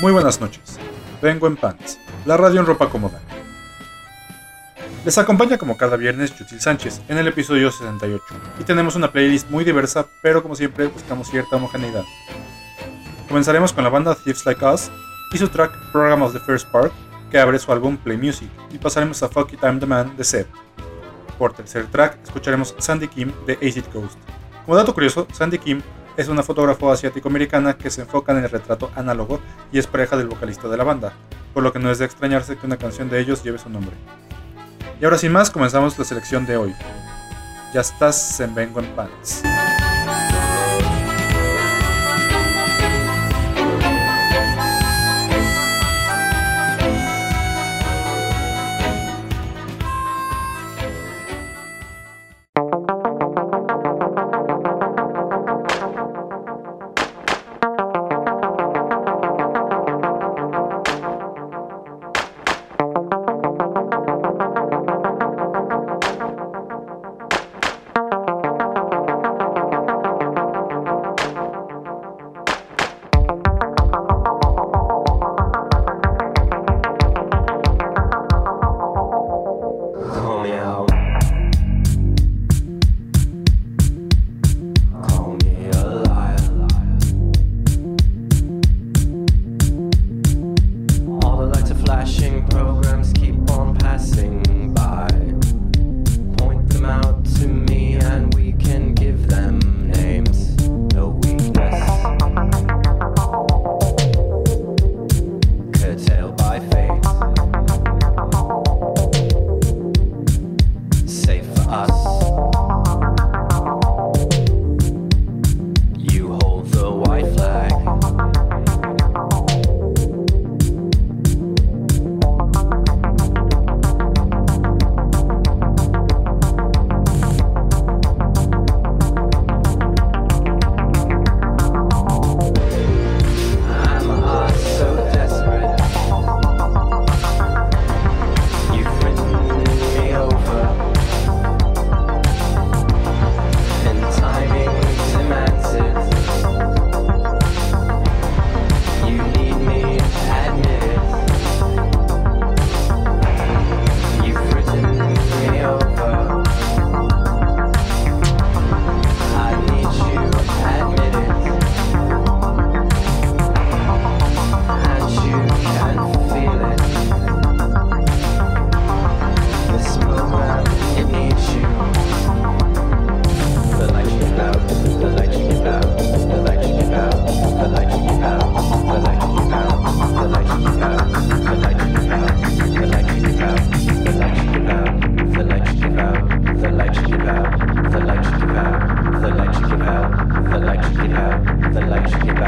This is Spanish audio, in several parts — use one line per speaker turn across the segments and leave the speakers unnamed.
Muy buenas noches. Vengo en pants, la radio en ropa cómoda. Les acompaña como cada viernes Yutil Sánchez en el episodio 68 y tenemos una playlist muy diversa, pero como siempre buscamos cierta homogeneidad. Comenzaremos con la banda Thieves Like Us y su track Program of the First Part, que abre su álbum Play Music, y pasaremos a Fuck It I'm the Man de Seb. Por tercer track escucharemos Sandy Kim de Acid Ghost. Como dato curioso, Sandy Kim es una fotógrafa asiático-americana que se enfoca en el retrato análogo y es pareja del vocalista de la banda, por lo que no es de extrañarse que una canción de ellos lleve su nombre. Y ahora sin más, comenzamos la selección de hoy. Ya estás en Vengo en Pants.
light you give out, the light you give out.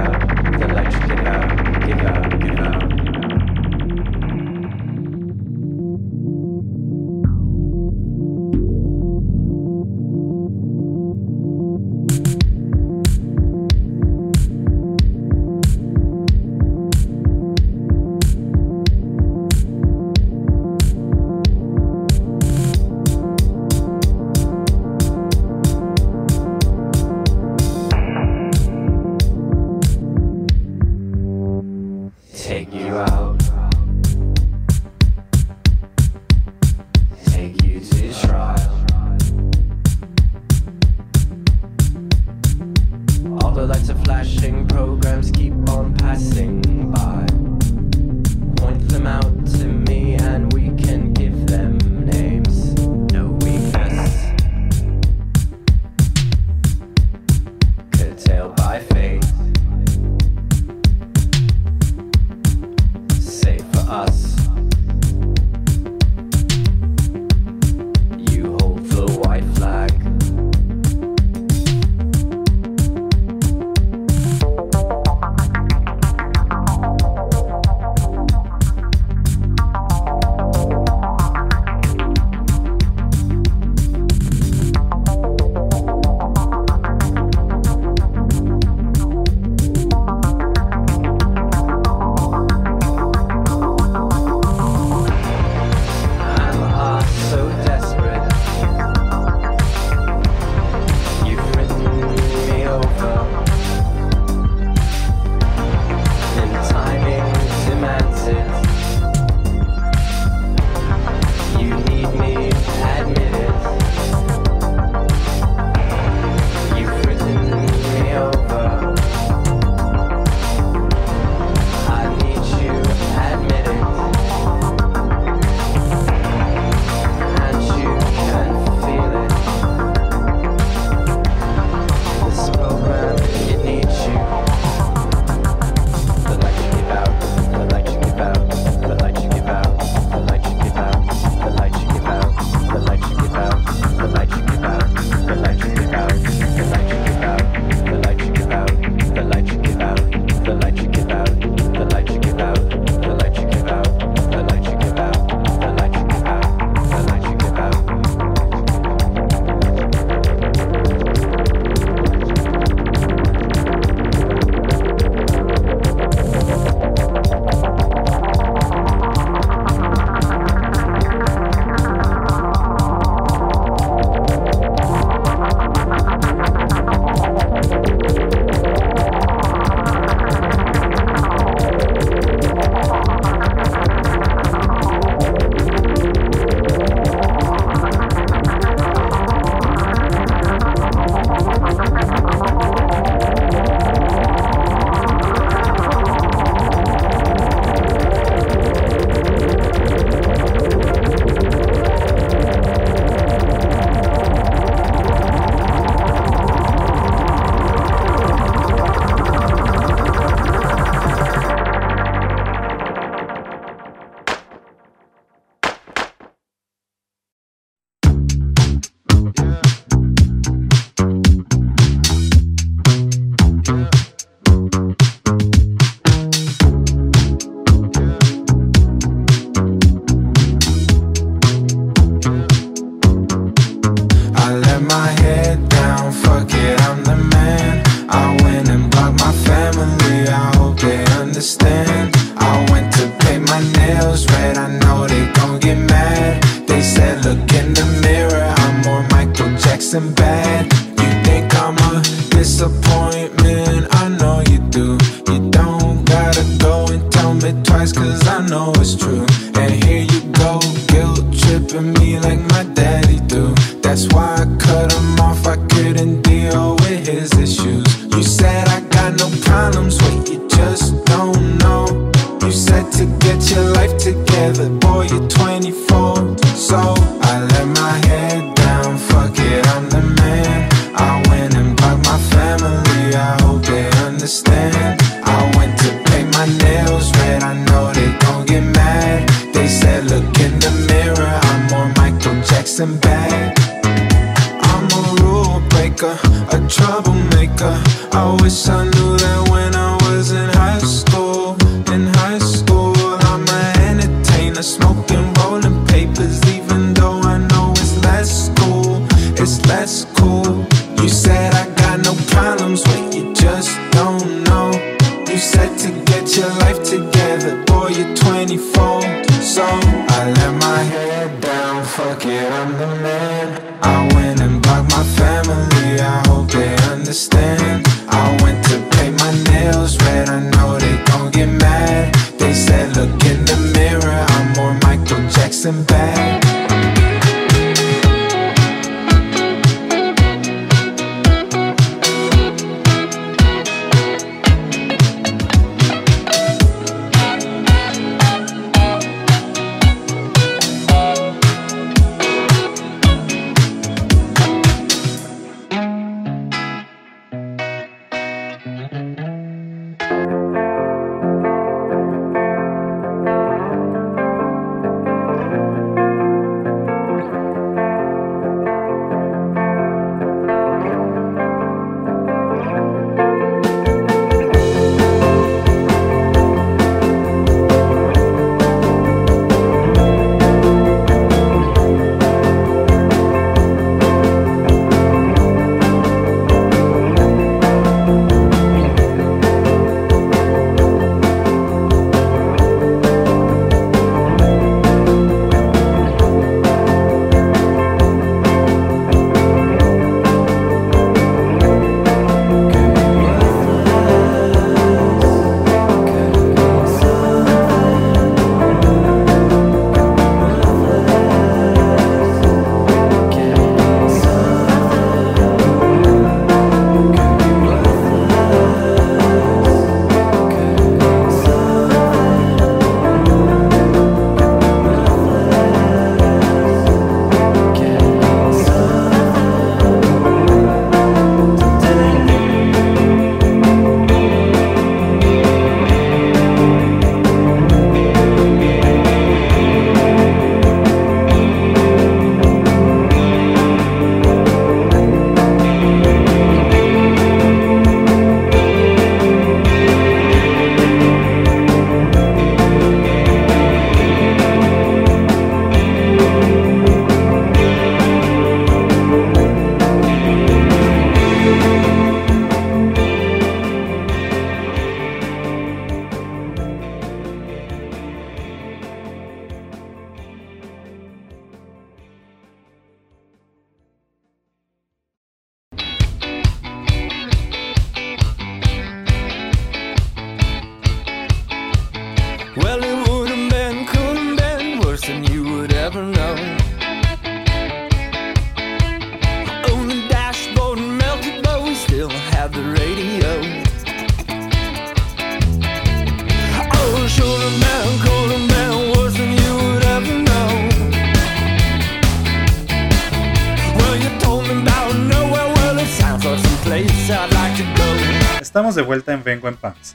De vuelta en Vengo en Pants.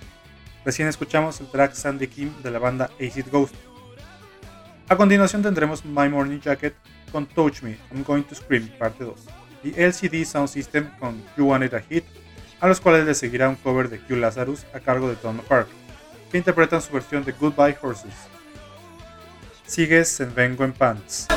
Recién escuchamos el track Sandy Kim de la banda Acid Ghost. A continuación tendremos My Morning Jacket con Touch Me, I'm Going to Scream, parte 2, y LCD Sound System con You Wanted a Hit, a los cuales le seguirá un cover de Q Lazarus a cargo de Tom Park, que interpretan su versión de Goodbye Horses. Sigues en Vengo en Pants.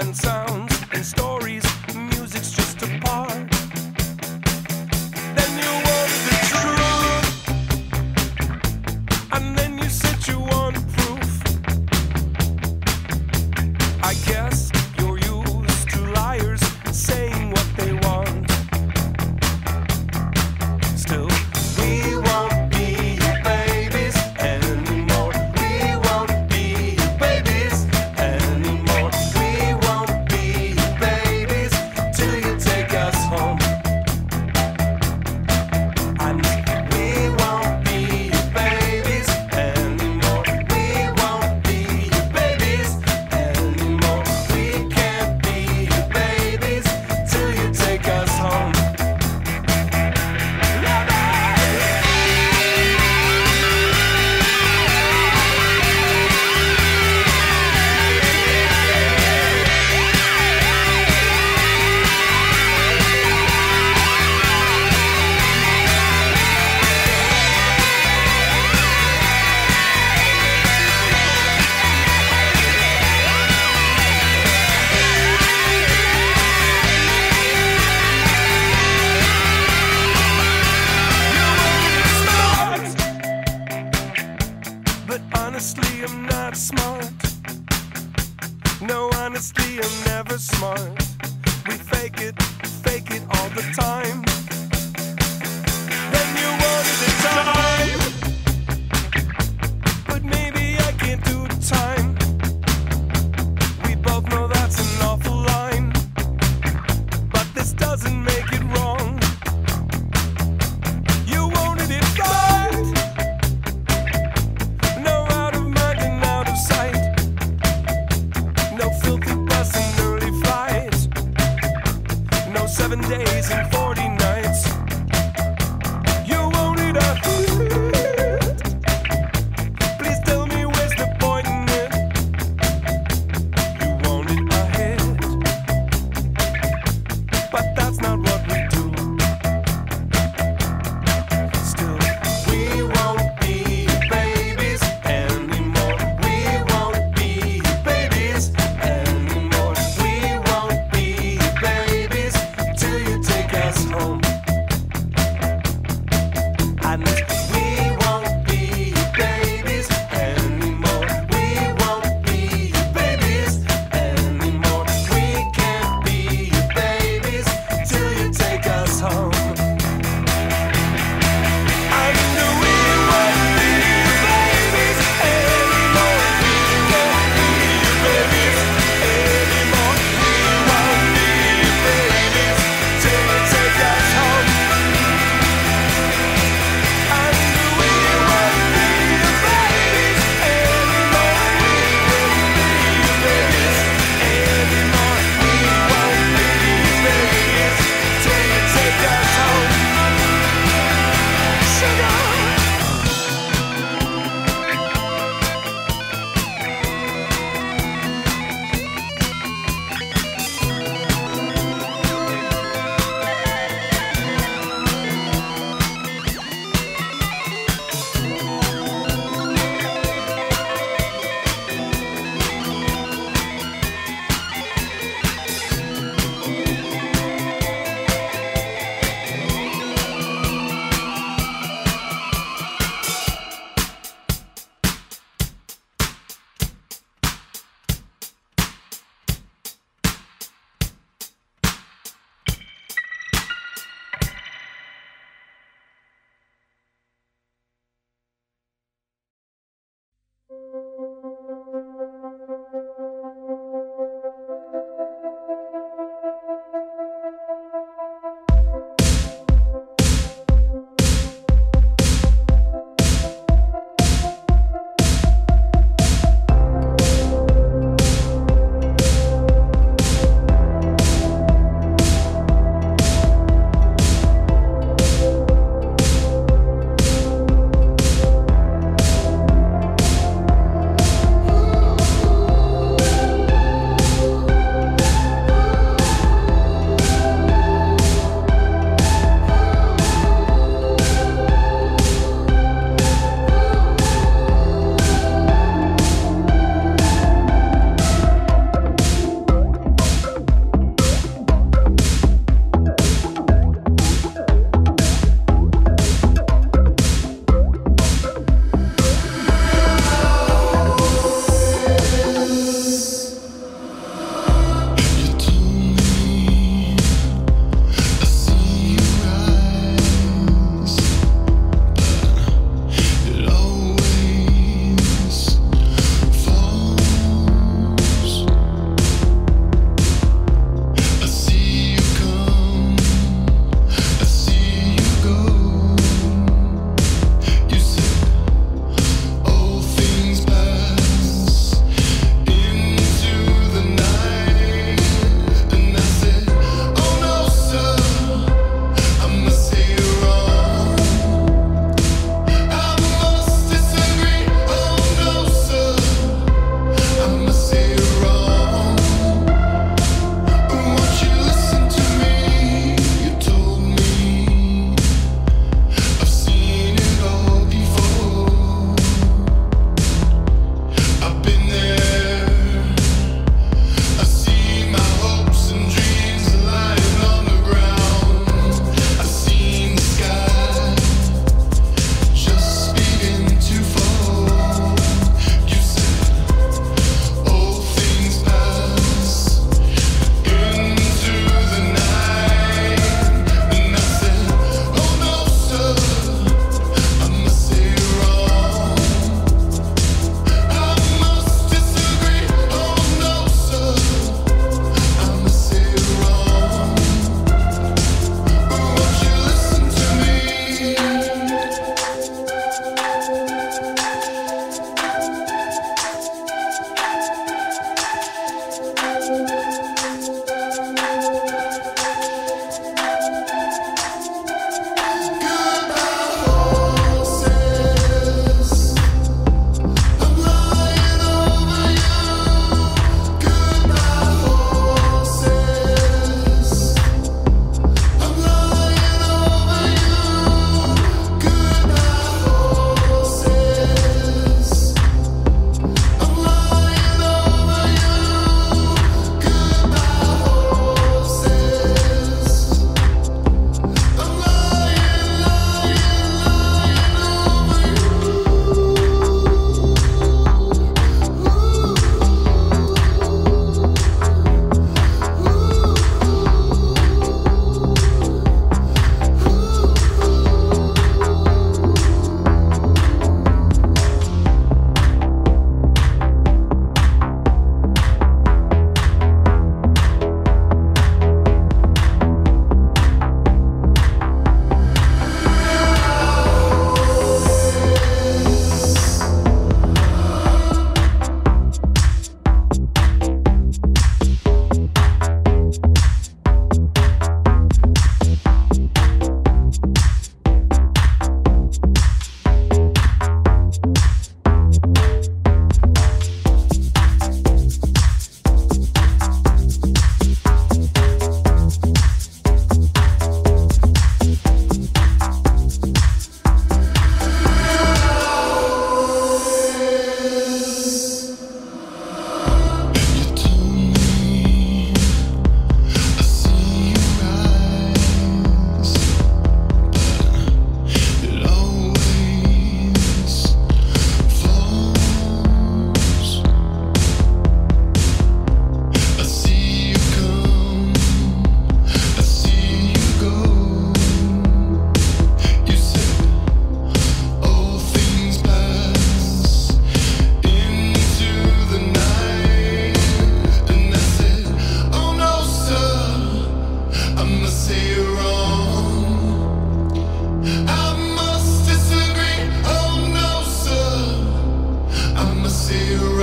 and sound.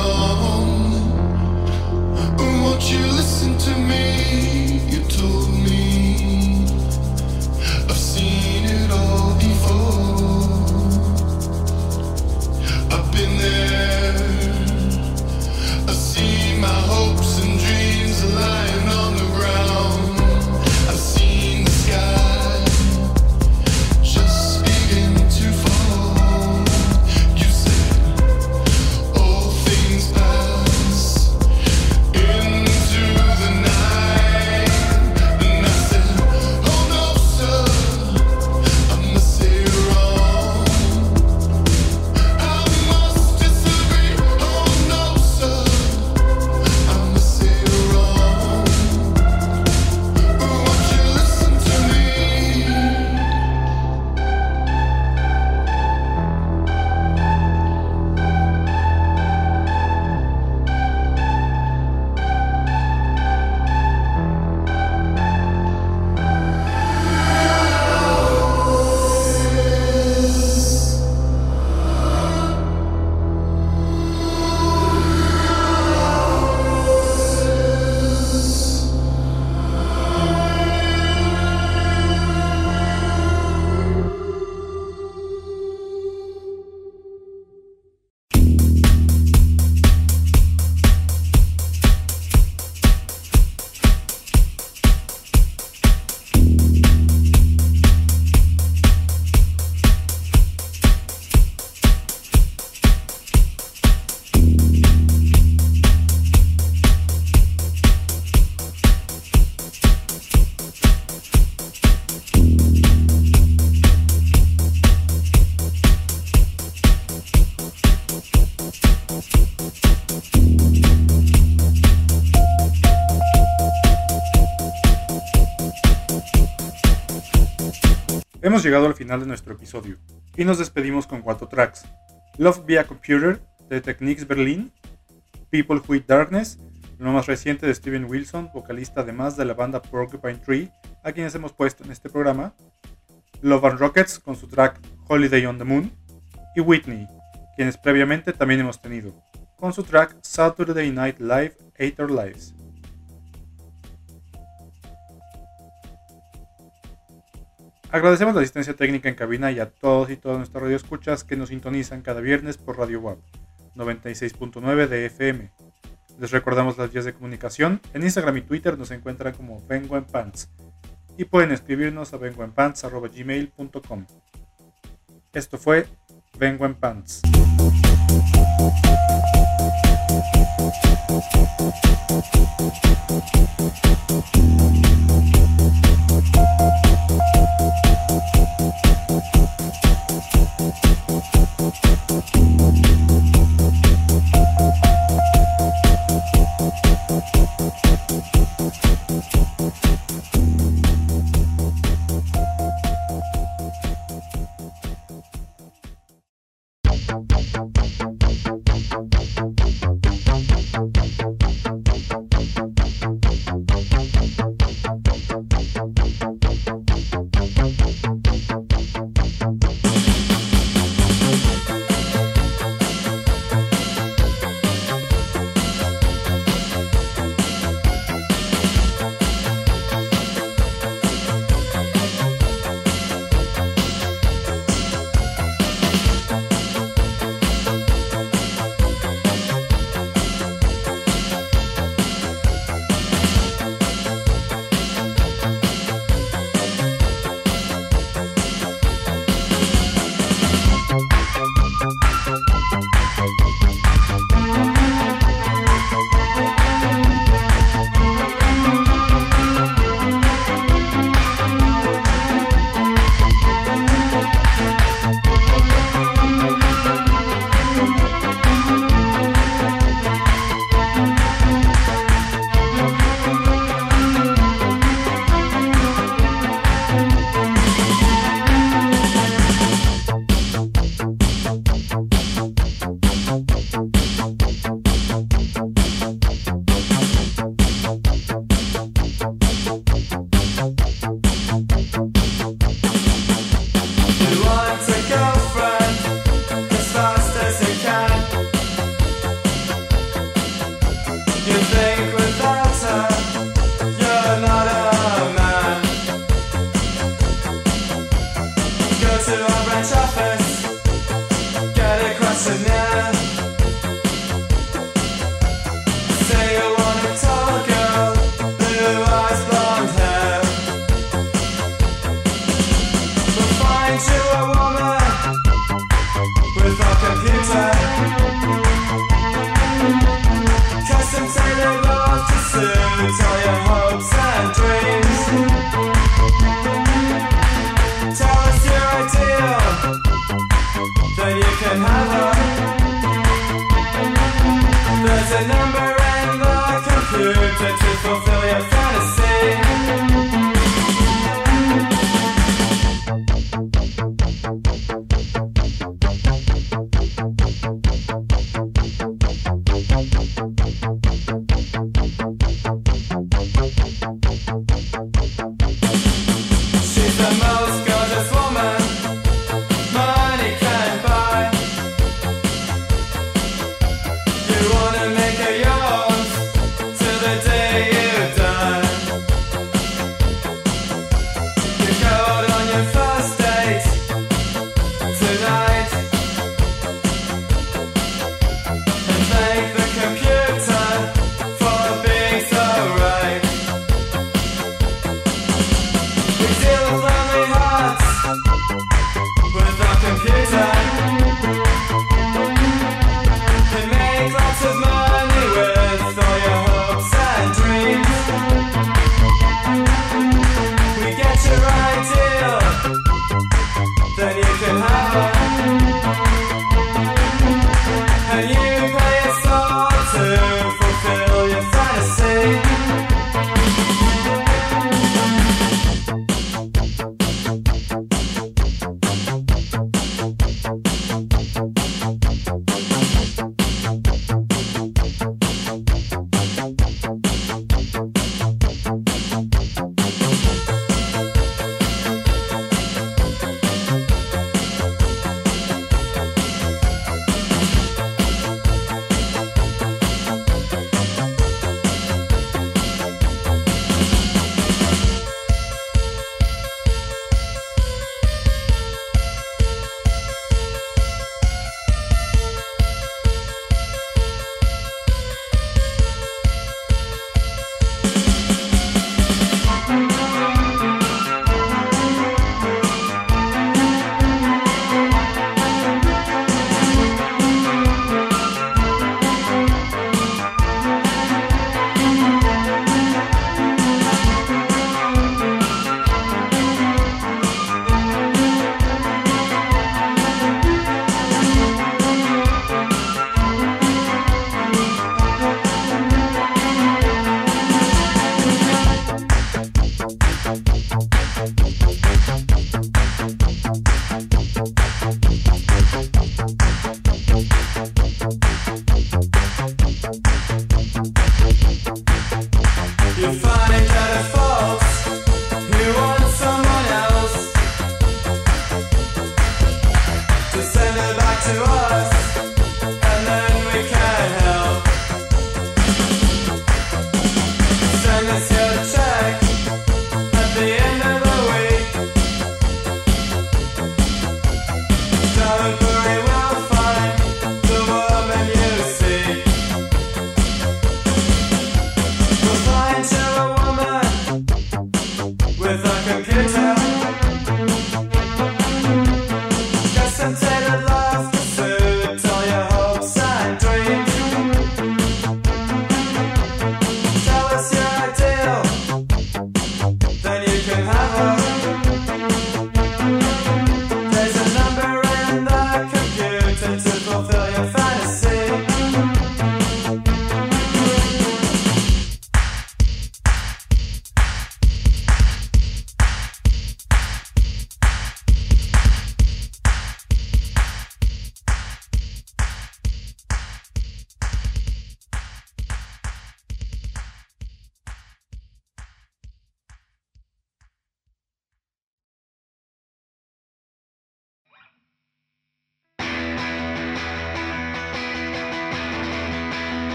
wrong. Won't you listen to me? You told me.
Hemos llegado al final de nuestro episodio y nos despedimos con cuatro tracks. Love Via Computer de Techniques Berlin, People Eat Darkness, lo más reciente de Steven Wilson, vocalista además de la banda Porcupine Tree, a quienes hemos puesto en este programa, Love and Rockets con su track Holiday on the Moon, y Whitney, quienes previamente también hemos tenido, con su track Saturday Night Live Eight Our Lives. Agradecemos la asistencia técnica en cabina y a todos y todas nuestras radioescuchas que nos sintonizan cada viernes por Radio WAP 96.9 de FM. Les recordamos las vías de comunicación. En Instagram y Twitter nos encuentran como Vengo en Pants y pueden escribirnos a vengoenpants.gmail.com. Esto fue Vengo en Pants.
Thank you.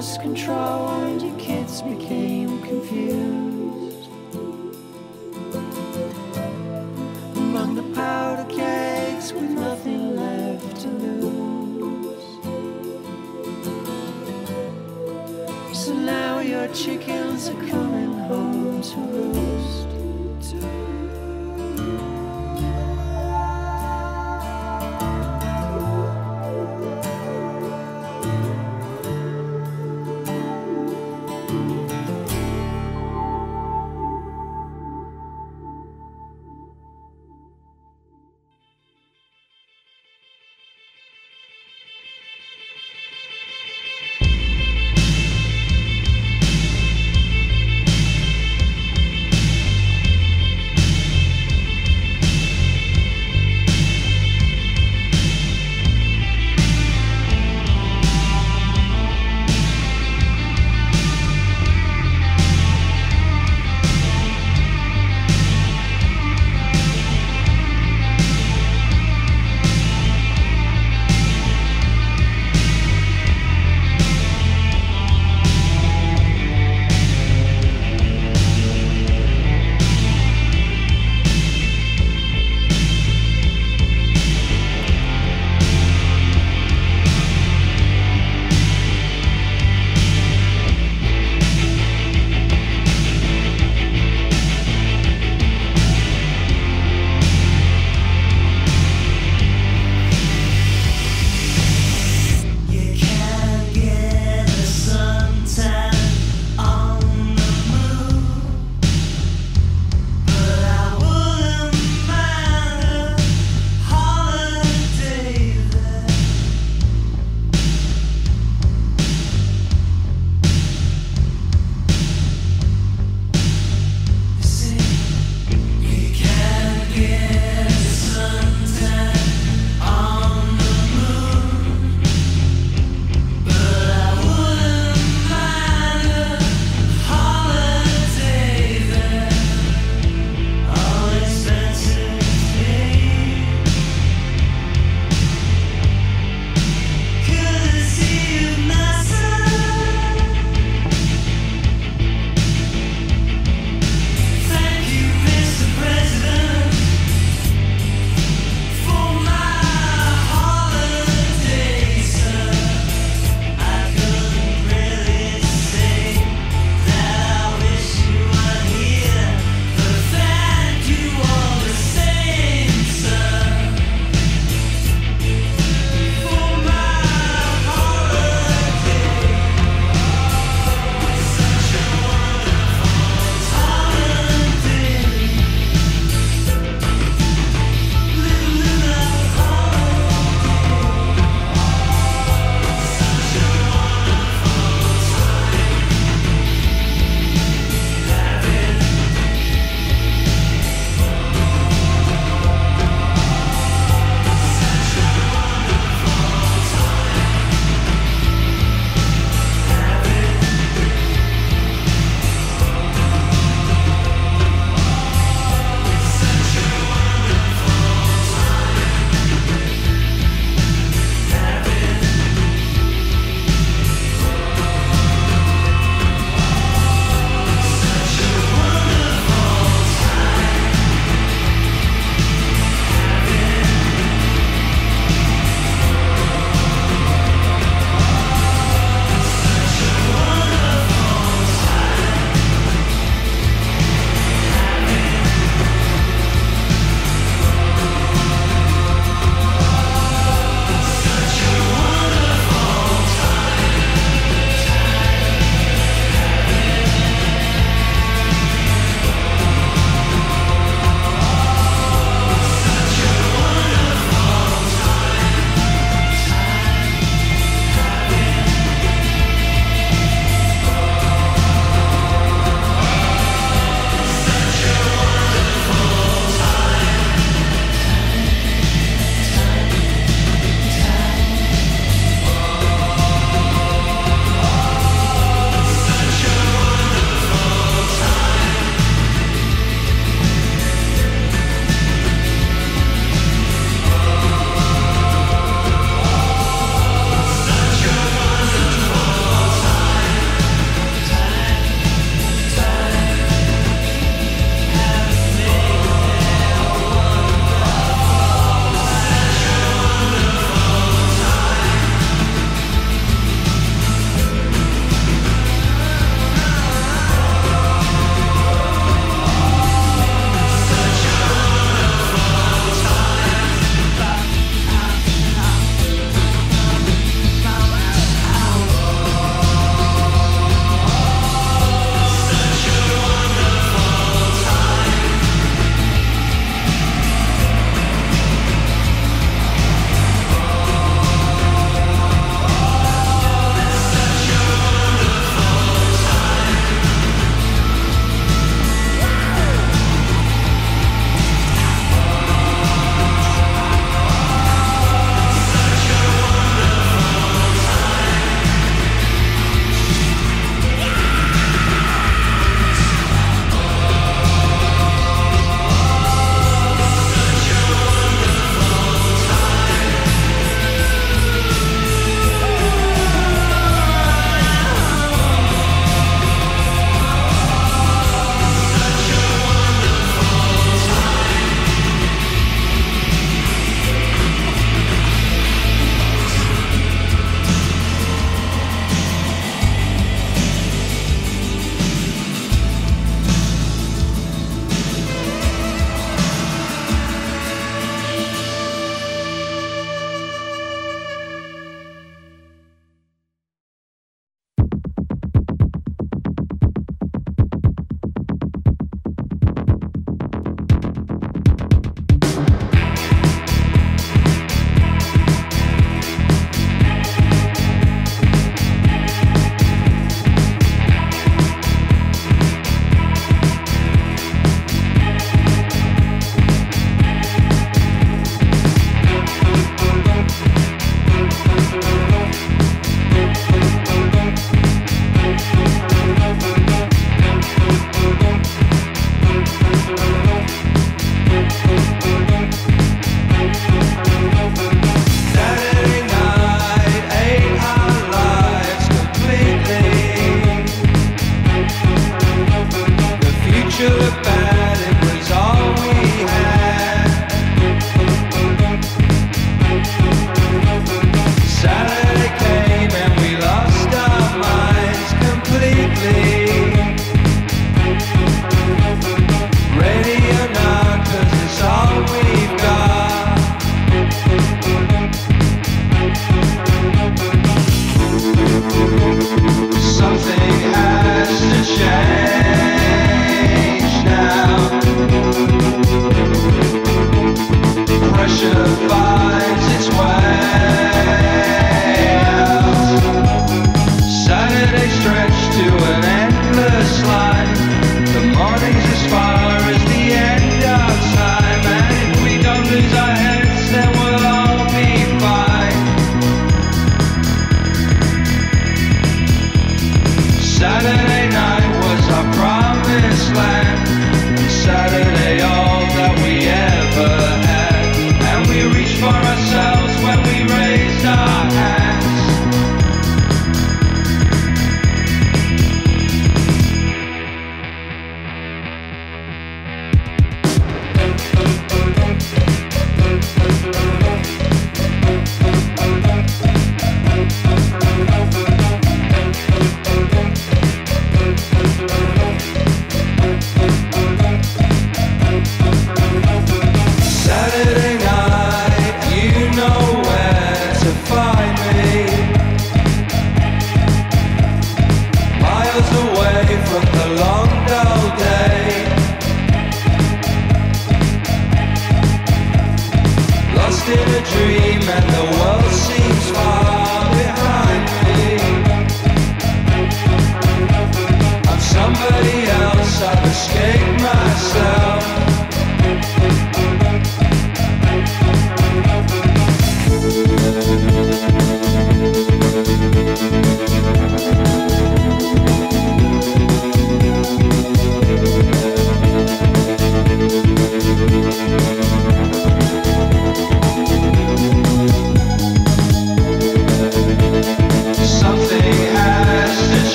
lost control and your kids became confused. Among the powder cakes with nothing left to lose. So now your chickens are coming home to roost.